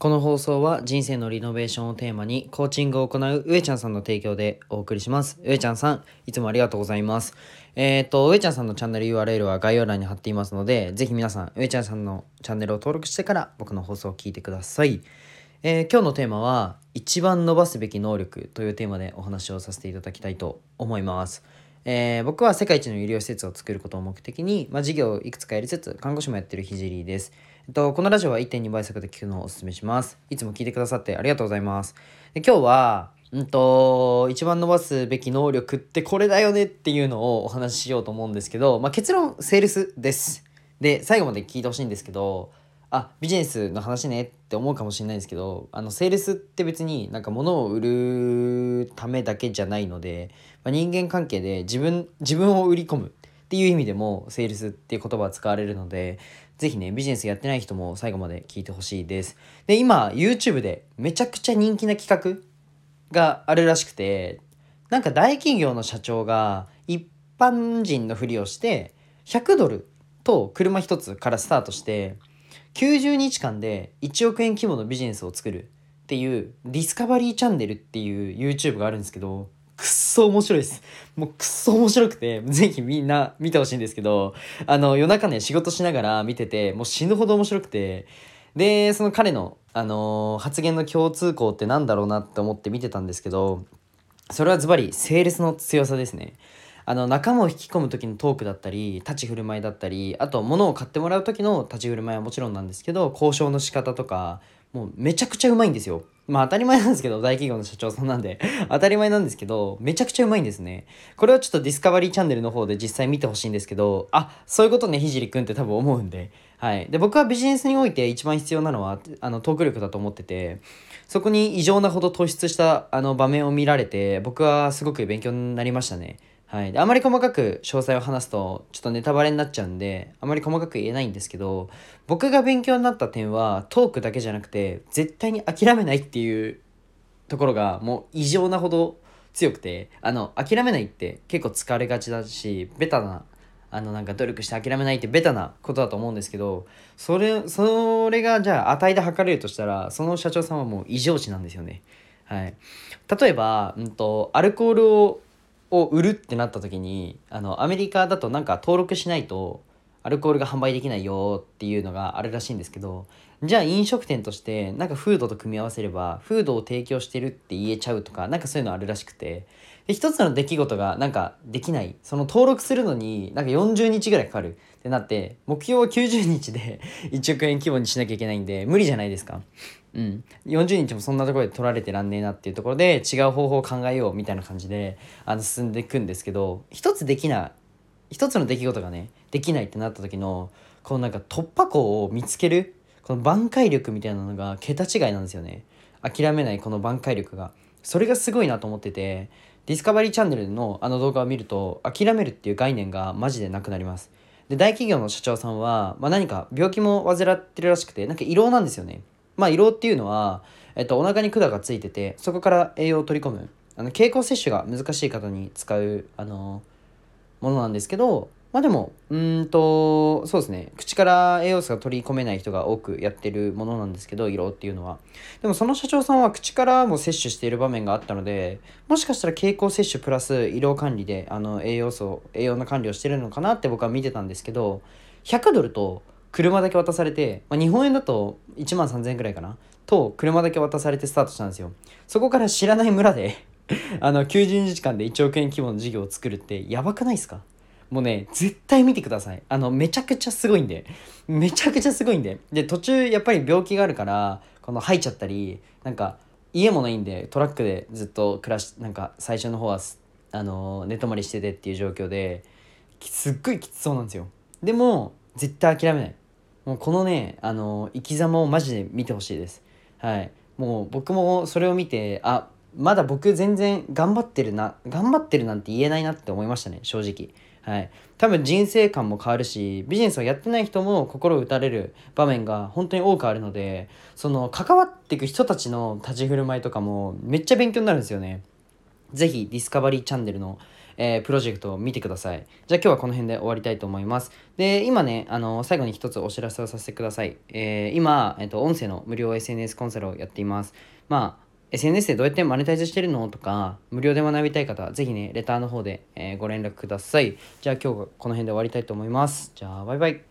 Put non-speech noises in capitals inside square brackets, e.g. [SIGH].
この放送は人生のリノベーションをテーマにコーチングを行う上ちゃんさんの提供でお送りします。上ちゃんさん、いつもありがとうございます。えっ、と、上ちゃんさんのチャンネル URL は概要欄に貼っていますので、ぜひ皆さん、上ちゃんさんのチャンネルを登録してから僕の放送を聞いてください。えー今日のテーマは、一番伸ばすべき能力というテーマでお話をさせていただきたいと思います。えー僕は世界一の医療施設を作ることを目的に、まあ、事業をいくつかやりつつ看護師もやってるひじりです。と、このラジオは1.2倍速で聞くのをお勧めします。いつも聞いてくださってありがとうございます。で今日は、うんと、一番伸ばすべき能力ってこれだよねっていうのをお話ししようと思うんですけど、まあ、結論、セールスです。で、最後まで聞いてほしいんですけど、あビジネスの話ねって思うかもしれないんですけどあのセールスって別になんか物を売るためだけじゃないので、まあ、人間関係で自分自分を売り込むっていう意味でもセールスっていう言葉は使われるのでぜひねビジネスやってない人も最後まで聞いてほしいです。で今 YouTube でめちゃくちゃ人気な企画があるらしくてなんか大企業の社長が一般人のふりをして100ドルと車一つからスタートして90日間で1億円規模のビジネスを作るっていうディスカバリーチャンネルっていう YouTube があるんですけどくっそ面白いです。もうくっそ面白くてぜひみんな見てほしいんですけどあの夜中ね仕事しながら見ててもう死ぬほど面白くてでその彼の、あのー発言の共通項ってなんだろうなって思って見てたんですけどそれはズバリセールスの強さですね。あの仲間を引き込む時のトークだったり立ち振る舞いだったりあと物を買ってもらう時の立ち振る舞いはもちろんなんですけど交渉の仕方とかもうめちゃくちゃうまいんですよ。まあ当たり前なんですけど大企業の社長さんなんで [LAUGHS] 当たり前なんですけどめちゃくちゃうまいんですね。これはちょっとディスカバリーチャンネルの方で実際見てほしいんですけどあそういうことねひじりくんって多分思うんで。はい。で僕はビジネスにおいて一番必要なのはあのトーク力だと思っててそこに異常なほど突出したあの場面を見られて僕はすごく勉強になりましたね。はい、であまり細かく詳細を話すとちょっとネタバレになっちゃうんであまり細かく言えないんですけど僕が勉強になった点はトークだけじゃなくて絶対に諦めないっていうところがもう異常なほど強くてあの諦めないって結構疲れがちだしベタなあのなんか努力して諦めないってベタなことだと思うんですけどそれそれがじゃあ値で測れるとしたらその社長さんはもう異常値なんですよね。はい、例えば、うん、とアルコールをを売るってなった時にあのアメリカだとなんか登録しないとアルコールが販売できないよっていうのがあるらしいんですけどじゃあ飲食店としてなんかフードと組み合わせればフードを提供してるって言えちゃうとかなんかそういうのあるらしくてで一つの出来事がなんかできない。その登録するのになんか40日ぐらいかかるってなって目標は90日で [LAUGHS] 1億円規模にしなきゃいけないんで無理じゃないですか？うん、40日もそんなところで取られてらんねえなっていうところで違う方法を考えようみたいな感じであの進んでいくんですけど一つできない一つの出来事がねできないってなった時のこのなんか突破口を見つけるこの挽回力みたいなのが桁違いなんですよね。諦めないこの挽回力が。それがすごいなと思っててディスカバリーチャンネルのあの動画を見ると諦めるっていう概念がマジでなくなります。で大企業の社長さんは、まあ、何か病気も患ってるらしくてなんか胃ろなんですよね。まあ胃ろっていうのは、えっと、お腹に管がついててそこから栄養を取り込む。あの経口摂取が難しい方に使うあのものなんですけどまあでもうんとそうですね。口から栄養素が取り込めない人が多くやってるものなんですけど胃ろうっていうのは。でもその社長さんは口からも摂取している場面があったのでもしかしたら経口摂取プラス胃ろ管理であの栄養素栄養の管理をしてるのかなって僕は見てたんですけど100ドルと車だけ渡されて、まあ、日本円だと1万3000円くらいかな。と車だけ渡されてスタートしたんですよ。そこから知らない村であの90日間で1億円規模の事業を作るってやばくないですか？もうね絶対見てください。あのめちゃくちゃすごいんで。めちゃくちゃすごいんで。で途中やっぱり病気があるからこの吐いちゃったりなんか家もないんでトラックでずっと暮らしなんか最初の方はあの寝泊まりしててっていう状況ですっごいきつそうなんですよ。でも絶対諦めない。もうこのねあの生き様をマジで見てほしいです。はい。もう僕もそれを見てあまだ僕全然頑張ってるな頑張ってるなんて言えないなって思いましたね正直。はい多分人生観も変わるしビジネスをやってない人も心を打たれる場面が本当に多くあるのでその関わっていく人たちの立ち振る舞いとかもめっちゃ勉強になるんですよねぜひディスカバリーチャンネルの、えープロジェクトを見てください。じゃあ今日はこの辺で終わりたいと思います。で、今ね、あの最後に一つお知らせをさせてください。えー今、えっと、音声の無料 SNS コンサルをやっています。まあ SNS でどうやってマネタイズしてるの？とか、無料で学びたい方、ぜひね、レターの方で、えーご連絡ください。じゃあ今日はこの辺で終わりたいと思います。じゃあ、バイバイ。